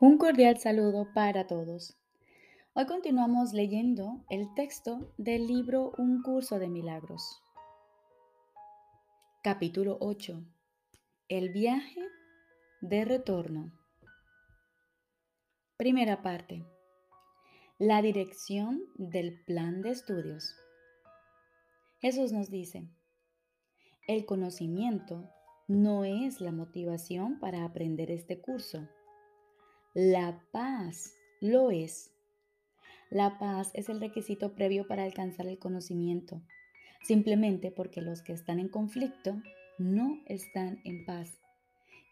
Un cordial saludo para todos. Hoy continuamos leyendo el texto del libro Un curso de milagros. Capítulo 8. El viaje de retorno. Primera parte. La dirección del plan de estudios. Jesús nos dice, el conocimiento no es la motivación para aprender este curso la paz lo es. La paz es el requisito previo para alcanzar el conocimiento, simplemente porque los que están en conflicto no están en paz.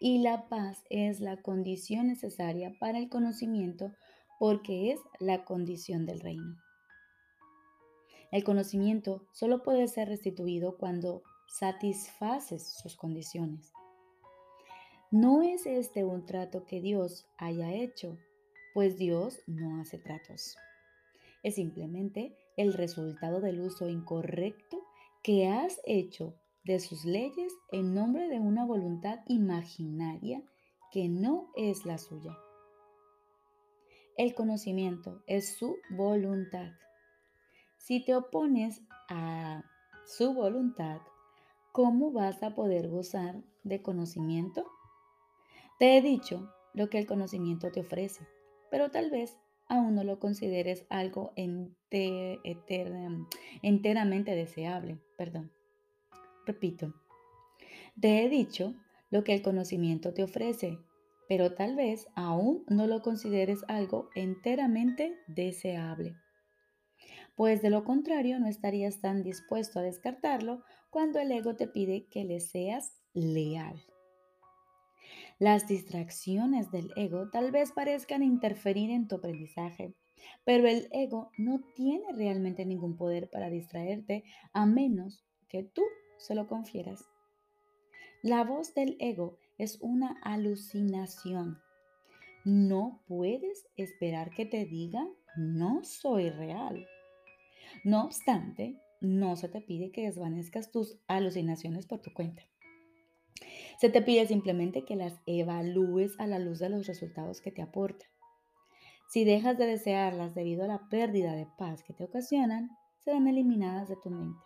Y la paz es la condición necesaria para el conocimiento porque es la condición del reino. El conocimiento solo puede ser restituido cuando satisfaces sus condiciones. No es este un trato que Dios haya hecho, pues Dios no hace tratos. Es simplemente el resultado del uso incorrecto que has hecho de sus leyes en nombre de una voluntad imaginaria que no es la suya. El conocimiento es su voluntad. Si te opones a su voluntad, ¿cómo vas a poder gozar de conocimiento? Te he dicho lo que el conocimiento te ofrece, pero tal vez aún no lo consideres algo enteramente deseable. Perdón. Repito, te he dicho lo que el conocimiento te ofrece, pero tal vez aún no lo consideres algo enteramente deseable. Pues de lo contrario no estarías tan dispuesto a descartarlo cuando el ego te pide que le seas leal. Las distracciones del ego tal vez parezcan interferir en tu aprendizaje, pero el ego no tiene realmente ningún poder para distraerte a menos que tú se lo confieras. La voz del ego es una alucinación. No puedes esperar que te diga no soy real. No obstante, no se te pide que desvanezcas tus alucinaciones por tu cuenta. Se te pide simplemente que las evalúes a la luz de los resultados que te aportan. Si dejas de desearlas debido a la pérdida de paz que te ocasionan, serán eliminadas de tu mente.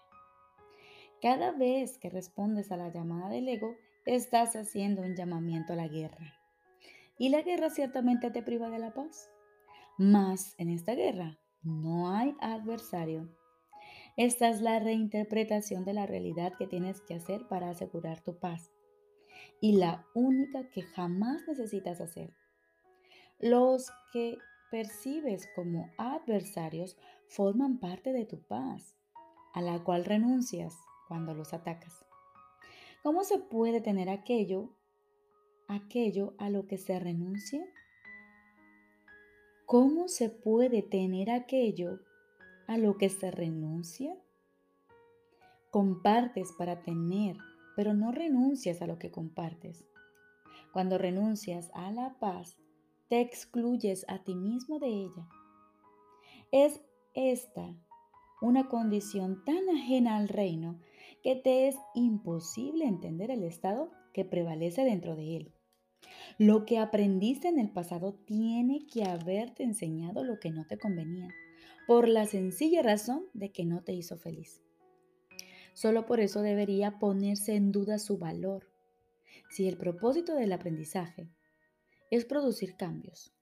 Cada vez que respondes a la llamada del ego, estás haciendo un llamamiento a la guerra. Y la guerra ciertamente te priva de la paz. Mas en esta guerra no hay adversario. Esta es la reinterpretación de la realidad que tienes que hacer para asegurar tu paz y la única que jamás necesitas hacer. Los que percibes como adversarios forman parte de tu paz, a la cual renuncias cuando los atacas. ¿Cómo se puede tener aquello, aquello a lo que se renuncia? ¿Cómo se puede tener aquello a lo que se renuncia? Compartes para tener pero no renuncias a lo que compartes. Cuando renuncias a la paz, te excluyes a ti mismo de ella. Es esta una condición tan ajena al reino que te es imposible entender el estado que prevalece dentro de él. Lo que aprendiste en el pasado tiene que haberte enseñado lo que no te convenía, por la sencilla razón de que no te hizo feliz. Solo por eso debería ponerse en duda su valor. Si el propósito del aprendizaje es producir cambios,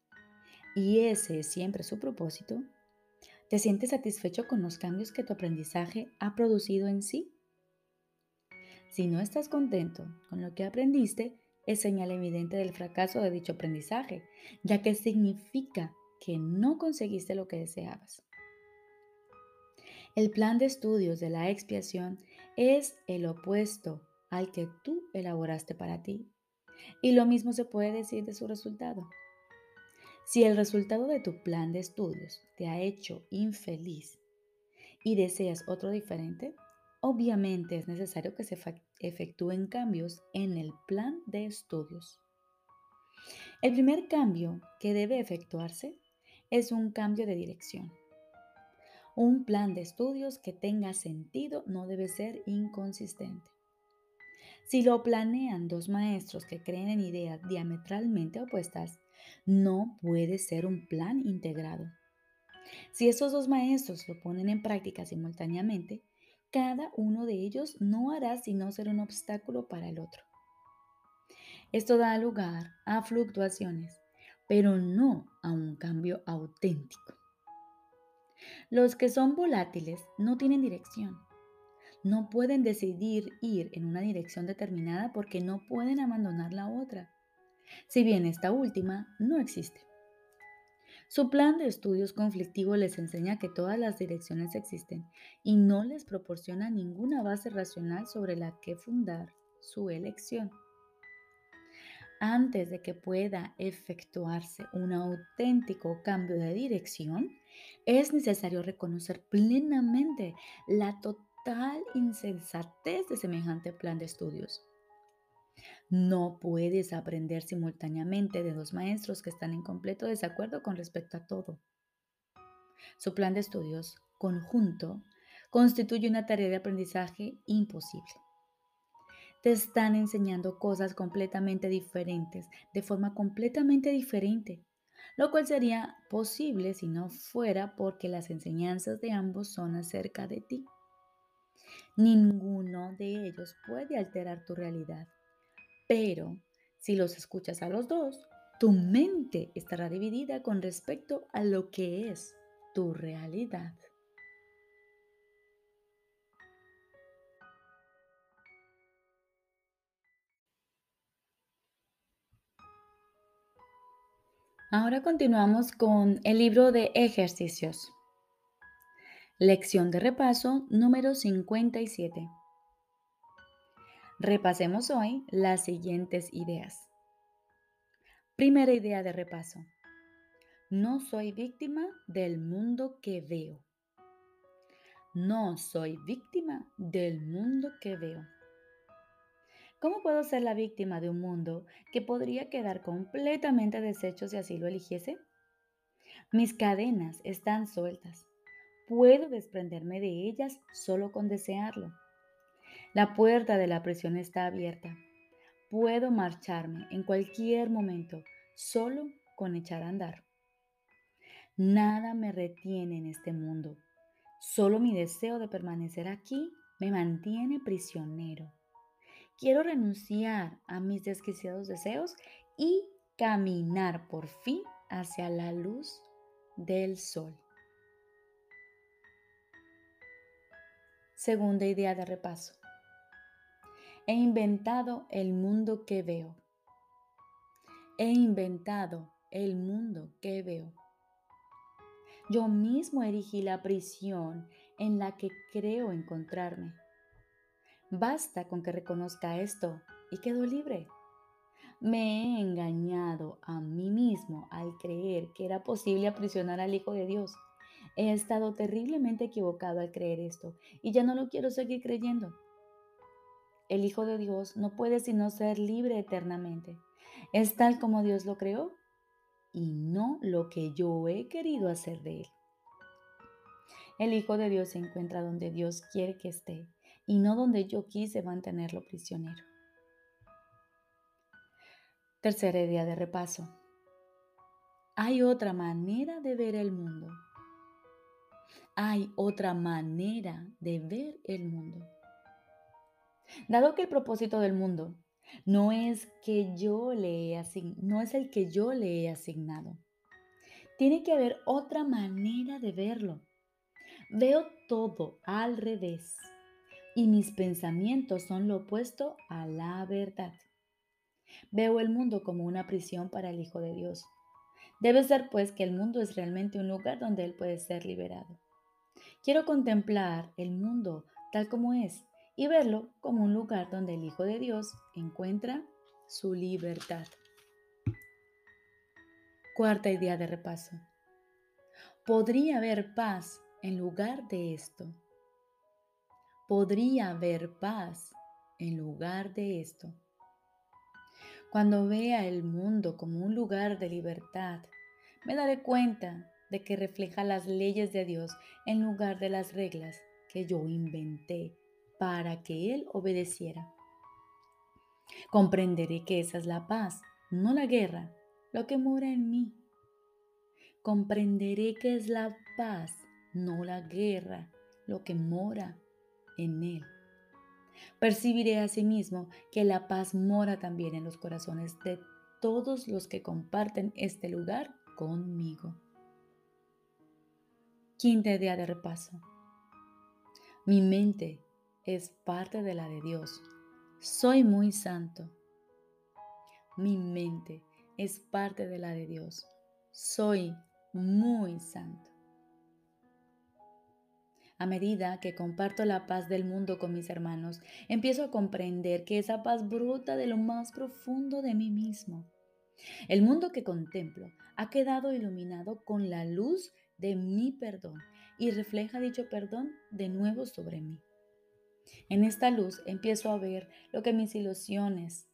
y ese es siempre su propósito, ¿te sientes satisfecho con los cambios que tu aprendizaje ha producido en sí? Si no estás contento con lo que aprendiste, es señal evidente del fracaso de dicho aprendizaje, ya que significa que no conseguiste lo que deseabas. El plan de estudios de la expiación es el opuesto al que tú elaboraste para ti. Y lo mismo se puede decir de su resultado. Si el resultado de tu plan de estudios te ha hecho infeliz y deseas otro diferente, obviamente es necesario que se efectúen cambios en el plan de estudios. El primer cambio que debe efectuarse es un cambio de dirección. Un plan de estudios que tenga sentido no debe ser inconsistente. Si lo planean dos maestros que creen en ideas diametralmente opuestas, no puede ser un plan integrado. Si esos dos maestros lo ponen en práctica simultáneamente, cada uno de ellos no hará sino ser un obstáculo para el otro. Esto da lugar a fluctuaciones, pero no a un cambio auténtico. Los que son volátiles no tienen dirección. No pueden decidir ir en una dirección determinada porque no pueden abandonar la otra, si bien esta última no existe. Su plan de estudios conflictivo les enseña que todas las direcciones existen y no les proporciona ninguna base racional sobre la que fundar su elección antes de que pueda efectuarse un auténtico cambio de dirección, es necesario reconocer plenamente la total insensatez de semejante plan de estudios. No puedes aprender simultáneamente de dos maestros que están en completo desacuerdo con respecto a todo. Su plan de estudios conjunto constituye una tarea de aprendizaje imposible te están enseñando cosas completamente diferentes, de forma completamente diferente, lo cual sería posible si no fuera porque las enseñanzas de ambos son acerca de ti. Ninguno de ellos puede alterar tu realidad, pero si los escuchas a los dos, tu mente estará dividida con respecto a lo que es tu realidad. Ahora continuamos con el libro de ejercicios. Lección de repaso número 57. Repasemos hoy las siguientes ideas. Primera idea de repaso. No soy víctima del mundo que veo. No soy víctima del mundo que veo. ¿Cómo puedo ser la víctima de un mundo que podría quedar completamente deshecho si así lo eligiese? Mis cadenas están sueltas. Puedo desprenderme de ellas solo con desearlo. La puerta de la prisión está abierta. Puedo marcharme en cualquier momento solo con echar a andar. Nada me retiene en este mundo. Solo mi deseo de permanecer aquí me mantiene prisionero. Quiero renunciar a mis desquiciados deseos y caminar por fin hacia la luz del sol. Segunda idea de repaso. He inventado el mundo que veo. He inventado el mundo que veo. Yo mismo erigí la prisión en la que creo encontrarme. Basta con que reconozca esto y quedo libre. Me he engañado a mí mismo al creer que era posible aprisionar al Hijo de Dios. He estado terriblemente equivocado al creer esto y ya no lo quiero seguir creyendo. El Hijo de Dios no puede sino ser libre eternamente. Es tal como Dios lo creó y no lo que yo he querido hacer de él. El Hijo de Dios se encuentra donde Dios quiere que esté y no donde yo quise mantenerlo prisionero. Tercera idea de repaso. Hay otra manera de ver el mundo. Hay otra manera de ver el mundo. Dado que el propósito del mundo no es que yo le he el que yo le he asignado. Tiene que haber otra manera de verlo. Veo todo al revés y mis pensamientos son lo opuesto a la verdad. Veo el mundo como una prisión para el Hijo de Dios. Debe ser pues que el mundo es realmente un lugar donde Él puede ser liberado. Quiero contemplar el mundo tal como es y verlo como un lugar donde el Hijo de Dios encuentra su libertad. Cuarta idea de repaso. Podría haber paz en lugar de esto podría haber paz en lugar de esto. Cuando vea el mundo como un lugar de libertad, me daré cuenta de que refleja las leyes de Dios en lugar de las reglas que yo inventé para que Él obedeciera. Comprenderé que esa es la paz, no la guerra, lo que mora en mí. Comprenderé que es la paz, no la guerra, lo que mora en Él. Percibiré asimismo que la paz mora también en los corazones de todos los que comparten este lugar conmigo. Quinta idea de repaso. Mi mente es parte de la de Dios. Soy muy santo. Mi mente es parte de la de Dios. Soy muy santo. A medida que comparto la paz del mundo con mis hermanos, empiezo a comprender que esa paz brota de lo más profundo de mí mismo. El mundo que contemplo ha quedado iluminado con la luz de mi perdón y refleja dicho perdón de nuevo sobre mí. En esta luz empiezo a ver lo que mis ilusiones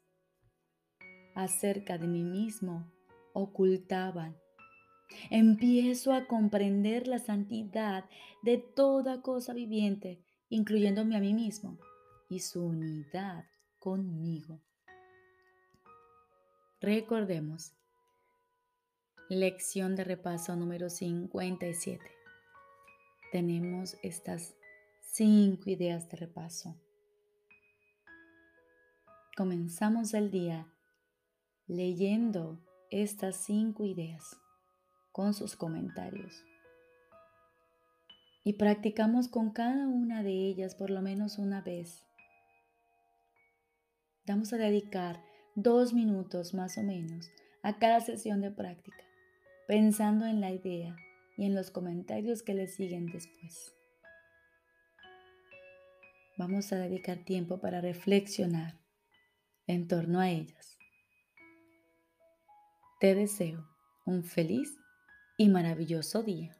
acerca de mí mismo ocultaban. Empiezo a comprender la santidad de toda cosa viviente, incluyéndome a mí mismo y su unidad conmigo. Recordemos, lección de repaso número 57. Tenemos estas cinco ideas de repaso. Comenzamos el día leyendo estas cinco ideas con sus comentarios. Y practicamos con cada una de ellas por lo menos una vez. Vamos a dedicar dos minutos más o menos a cada sesión de práctica, pensando en la idea y en los comentarios que le siguen después. Vamos a dedicar tiempo para reflexionar en torno a ellas. Te deseo un feliz y maravilloso día.